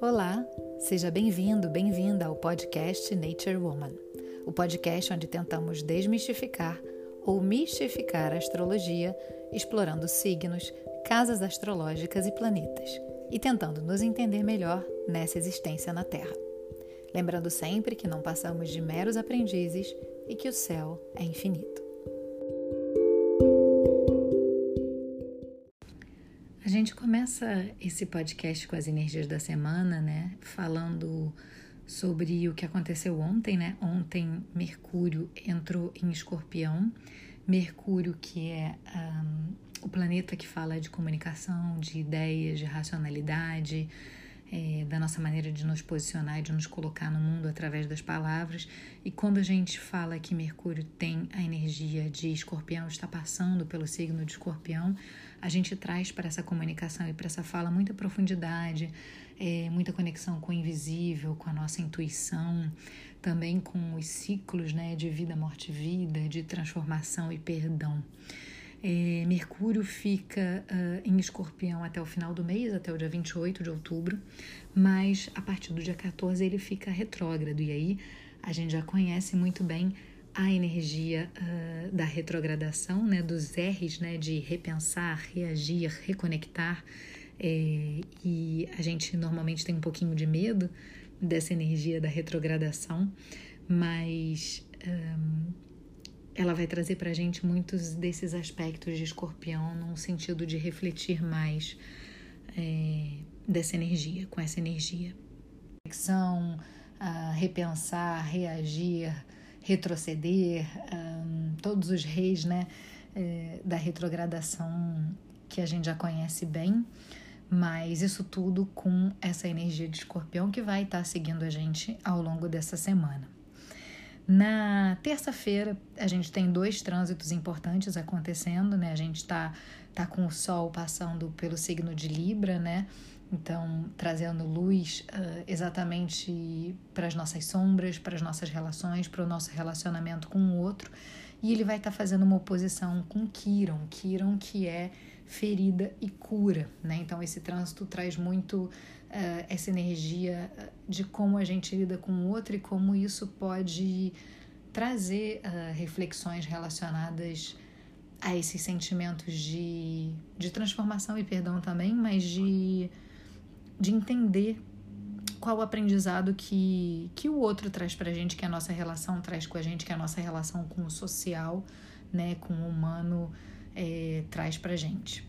Olá, seja bem-vindo, bem-vinda ao podcast Nature Woman, o podcast onde tentamos desmistificar ou mistificar a astrologia, explorando signos, casas astrológicas e planetas, e tentando nos entender melhor nessa existência na Terra. Lembrando sempre que não passamos de meros aprendizes e que o céu é infinito. A gente começa esse podcast com as energias da semana, né? Falando sobre o que aconteceu ontem, né? Ontem Mercúrio entrou em Escorpião. Mercúrio, que é um, o planeta que fala de comunicação, de ideias, de racionalidade, é, da nossa maneira de nos posicionar e de nos colocar no mundo através das palavras. E quando a gente fala que Mercúrio tem a energia de Escorpião, está passando pelo signo de Escorpião, a gente traz para essa comunicação e para essa fala muita profundidade, é, muita conexão com o invisível, com a nossa intuição, também com os ciclos né, de vida, morte vida, de transformação e perdão. É, Mercúrio fica uh, em escorpião até o final do mês, até o dia 28 de outubro, mas a partir do dia 14 ele fica retrógrado, e aí a gente já conhece muito bem a energia uh, da retrogradação, né, dos R's, né, de repensar, reagir, reconectar. É, e a gente normalmente tem um pouquinho de medo dessa energia da retrogradação, mas um, ela vai trazer para a gente muitos desses aspectos de escorpião, num sentido de refletir mais é, dessa energia, com essa energia. Reflexão, uh, repensar, reagir retroceder, um, todos os reis né, é, da retrogradação que a gente já conhece bem, mas isso tudo com essa energia de escorpião que vai estar seguindo a gente ao longo dessa semana. Na terça-feira, a gente tem dois trânsitos importantes acontecendo, né? A gente está tá com o Sol passando pelo signo de Libra, né? Então, trazendo luz uh, exatamente para as nossas sombras, para as nossas relações, para o nosso relacionamento com o outro. E ele vai estar tá fazendo uma oposição com Kiron, Kiron que é ferida e cura, né? Então, esse trânsito traz muito uh, essa energia de como a gente lida com o outro e como isso pode trazer uh, reflexões relacionadas a esses sentimentos de, de transformação e perdão também, mas de de entender qual o aprendizado que, que o outro traz pra gente, que a nossa relação traz com a gente, que a nossa relação com o social, né, com o humano é, traz pra gente.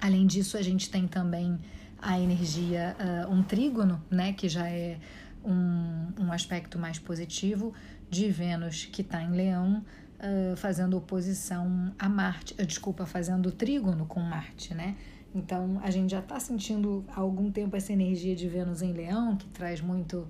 Além disso, a gente tem também a energia, uh, um trígono, né, que já é um, um aspecto mais positivo, de Vênus, que está em Leão, uh, fazendo oposição a Marte, uh, desculpa, fazendo trígono com Marte, né? Então, a gente já está sentindo há algum tempo essa energia de Vênus em Leão, que traz muito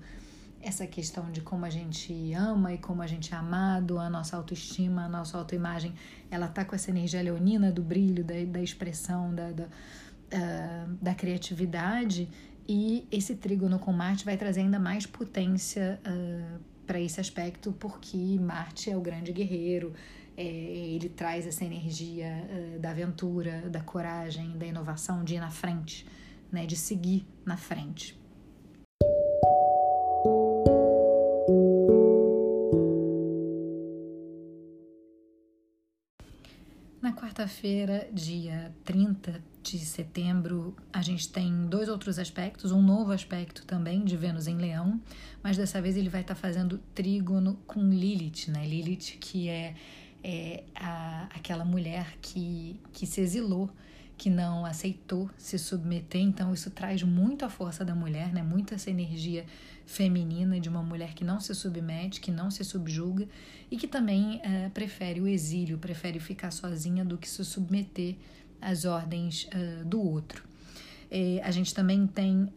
essa questão de como a gente ama e como a gente é amado, a nossa autoestima, a nossa autoimagem, ela tá com essa energia leonina do brilho, da, da expressão, da, da, uh, da criatividade, e esse trígono com Marte vai trazer ainda mais potência uh, para esse aspecto, porque Marte é o grande guerreiro, é, ele traz essa energia uh, da aventura, da coragem, da inovação, de ir na frente, né, de seguir na frente. Na quarta-feira, dia 30 de setembro, a gente tem dois outros aspectos, um novo aspecto também de Vênus em Leão, mas dessa vez ele vai estar fazendo trígono com Lilith, né? Lilith que é é, a, aquela mulher que, que se exilou, que não aceitou se submeter. Então, isso traz muito a força da mulher, né? muito essa energia feminina de uma mulher que não se submete, que não se subjuga e que também uh, prefere o exílio, prefere ficar sozinha do que se submeter às ordens uh, do outro. É, a gente também tem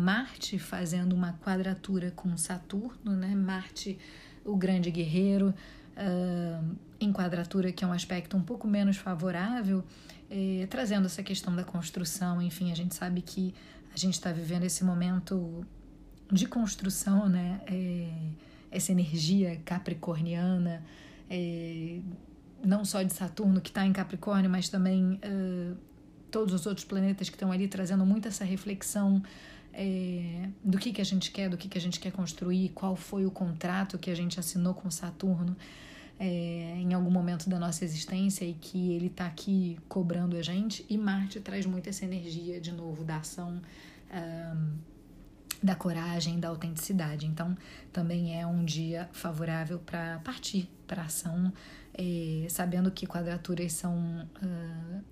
Marte fazendo uma quadratura com Saturno, né? Marte, o grande guerreiro, uh, em quadratura, que é um aspecto um pouco menos favorável, eh, trazendo essa questão da construção. Enfim, a gente sabe que a gente está vivendo esse momento de construção, né? É, essa energia capricorniana, é, não só de Saturno que está em Capricórnio, mas também uh, todos os outros planetas que estão ali trazendo muito essa reflexão é, do que, que a gente quer, do que, que a gente quer construir, qual foi o contrato que a gente assinou com Saturno é, em algum momento da nossa existência e que ele está aqui cobrando a gente. E Marte traz muito essa energia, de novo, da ação. Um, da coragem, da autenticidade. Então, também é um dia favorável para partir para ação, é, sabendo que quadraturas são uh,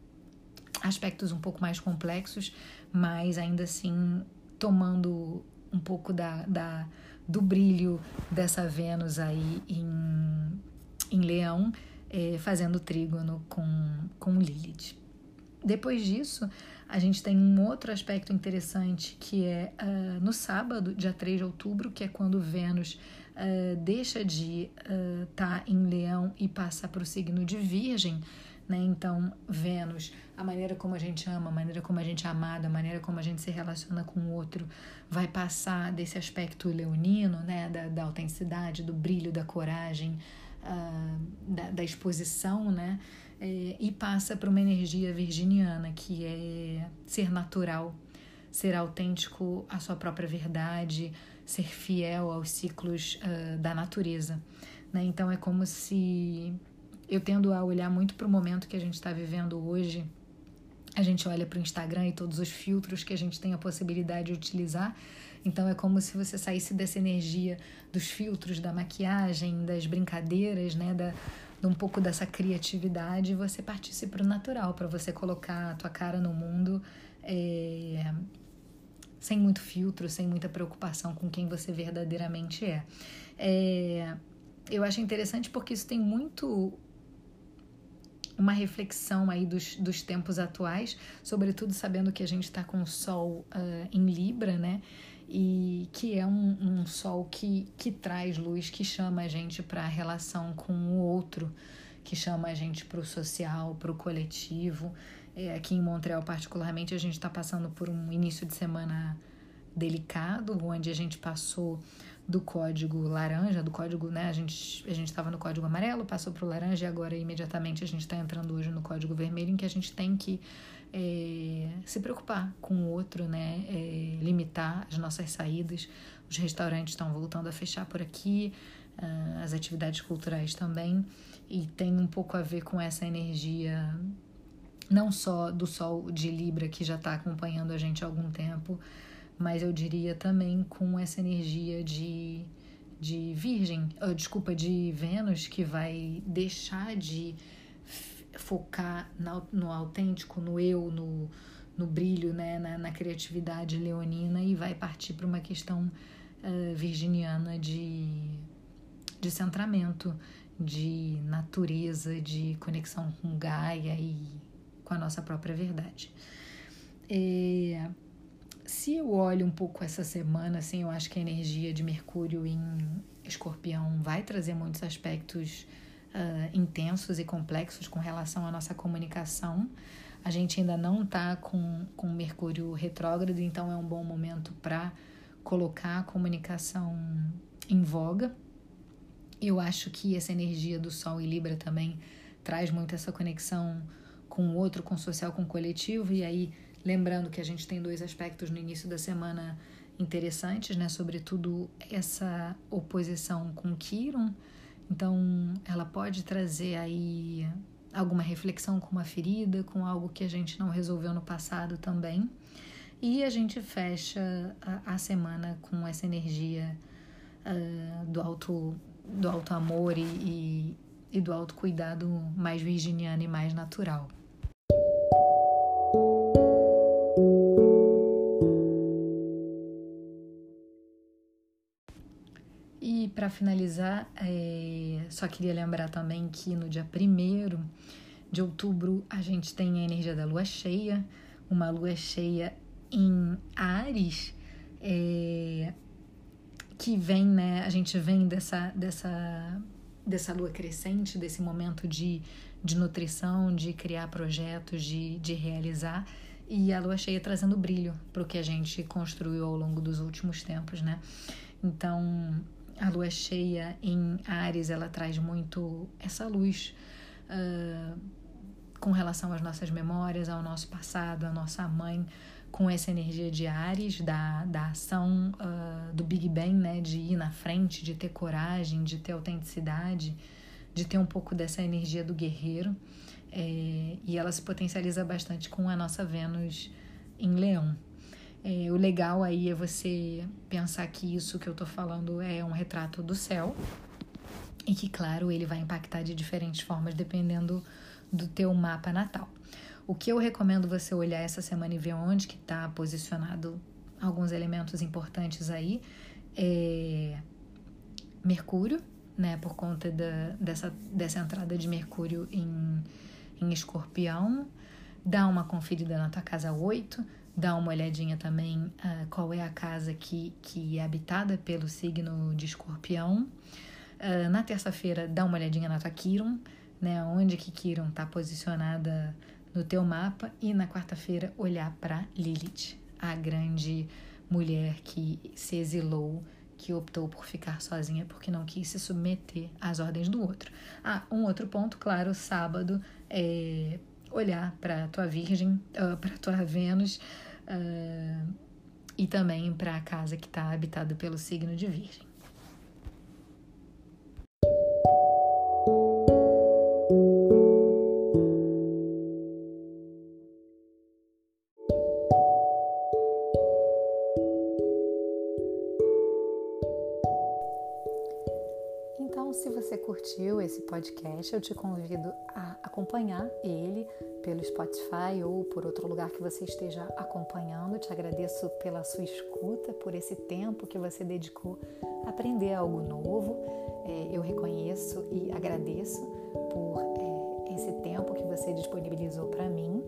aspectos um pouco mais complexos, mas ainda assim tomando um pouco da, da, do brilho dessa Vênus aí em, em Leão, é, fazendo trígono com, com Lilith. Depois disso, a gente tem um outro aspecto interessante que é uh, no sábado, dia 3 de outubro, que é quando Vênus uh, deixa de estar uh, tá em Leão e passa para o signo de Virgem. Né? Então, Vênus, a maneira como a gente ama, a maneira como a gente é amado, a maneira como a gente se relaciona com o outro, vai passar desse aspecto leonino, né? da, da autenticidade, do brilho, da coragem, da, da exposição, né? é, e passa para uma energia virginiana, que é ser natural, ser autêntico à sua própria verdade, ser fiel aos ciclos uh, da natureza. Né? Então é como se eu tendo a olhar muito para o momento que a gente está vivendo hoje. A gente olha para o Instagram e todos os filtros que a gente tem a possibilidade de utilizar. Então é como se você saísse dessa energia dos filtros, da maquiagem, das brincadeiras, né, da, de um pouco dessa criatividade, você partisse para o natural, para você colocar a tua cara no mundo é, sem muito filtro, sem muita preocupação com quem você verdadeiramente é. é. Eu acho interessante porque isso tem muito uma reflexão aí dos, dos tempos atuais, sobretudo sabendo que a gente está com o Sol uh, em Libra, né? e que é um, um sol que, que traz luz, que chama a gente para a relação com o outro, que chama a gente para o social, para o coletivo. É, aqui em Montreal, particularmente, a gente está passando por um início de semana delicado, onde a gente passou do código laranja, do código, né? A gente a gente estava no código amarelo, passou para o laranja e agora imediatamente a gente está entrando hoje no código vermelho, em que a gente tem que é, se preocupar com o outro, né? É, limitar as nossas saídas. Os restaurantes estão voltando a fechar por aqui, uh, as atividades culturais também, e tem um pouco a ver com essa energia, não só do Sol de Libra, que já está acompanhando a gente há algum tempo, mas eu diria também com essa energia de, de Virgem, oh, desculpa, de Vênus, que vai deixar de focar no autêntico, no eu, no, no brilho, né, na, na criatividade leonina e vai partir para uma questão uh, virginiana de, de centramento, de natureza, de conexão com Gaia e com a nossa própria verdade. Se eu olho um pouco essa semana, assim, eu acho que a energia de Mercúrio em Escorpião vai trazer muitos aspectos uh, intensos e complexos com relação à nossa comunicação. A gente ainda não está com, com Mercúrio retrógrado, então é um bom momento para colocar a comunicação em voga. Eu acho que essa energia do Sol e Libra também traz muito essa conexão com o outro, com o social, com o coletivo. E aí, lembrando que a gente tem dois aspectos no início da semana interessantes, né? Sobretudo essa oposição com Quiron, então, ela pode trazer aí alguma reflexão com uma ferida, com algo que a gente não resolveu no passado também. E a gente fecha a, a semana com essa energia uh, do alto do alto amor e, e, e do autocuidado mais virginiano e mais natural. Para finalizar, é, só queria lembrar também que no dia 1 de outubro a gente tem a energia da lua cheia, uma lua cheia em Ares, é, que vem, né? A gente vem dessa, dessa, dessa lua crescente, desse momento de, de nutrição, de criar projetos, de, de realizar. E a lua cheia trazendo brilho para o que a gente construiu ao longo dos últimos tempos, né? Então, a lua cheia em Ares, ela traz muito essa luz uh, com relação às nossas memórias, ao nosso passado, à nossa mãe, com essa energia de Ares, da, da ação uh, do Big Bang, né? De ir na frente, de ter coragem, de ter autenticidade, de ter um pouco dessa energia do guerreiro. É, e ela se potencializa bastante com a nossa Vênus em Leão. É, o legal aí é você pensar que isso que eu tô falando é um retrato do céu e que, claro, ele vai impactar de diferentes formas dependendo do teu mapa natal. O que eu recomendo você olhar essa semana e ver onde que está posicionado alguns elementos importantes aí é Mercúrio, né, por conta da, dessa, dessa entrada de Mercúrio em em escorpião, dá uma conferida na tua casa 8, dá uma olhadinha também uh, qual é a casa que, que é habitada pelo signo de escorpião. Uh, na terça-feira, dá uma olhadinha na tua Kiron, né, onde que Kiron está posicionada no teu mapa. E na quarta-feira, olhar para Lilith, a grande mulher que se exilou que optou por ficar sozinha porque não quis se submeter às ordens do outro. Ah, um outro ponto, claro, sábado, é olhar para tua Virgem, uh, ah, para tua Vênus uh, e também para a casa que está habitada pelo signo de Virgem. Curtiu esse podcast, eu te convido a acompanhar ele pelo Spotify ou por outro lugar que você esteja acompanhando. Te agradeço pela sua escuta, por esse tempo que você dedicou a aprender algo novo. É, eu reconheço e agradeço por é, esse tempo que você disponibilizou para mim.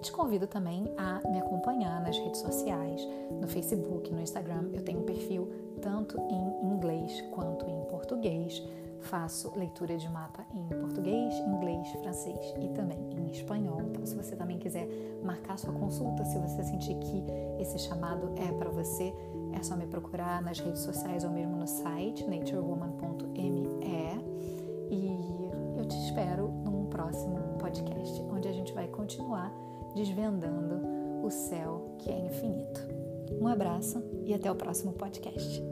Te convido também a me acompanhar nas redes sociais, no Facebook, no Instagram. Eu tenho um perfil tanto em inglês quanto em português faço leitura de mapa em português, inglês, francês e também em espanhol. Então, se você também quiser marcar sua consulta, se você sentir que esse chamado é para você, é só me procurar nas redes sociais ou mesmo no site naturewoman.me. E eu te espero num próximo podcast, onde a gente vai continuar desvendando o céu que é infinito. Um abraço e até o próximo podcast.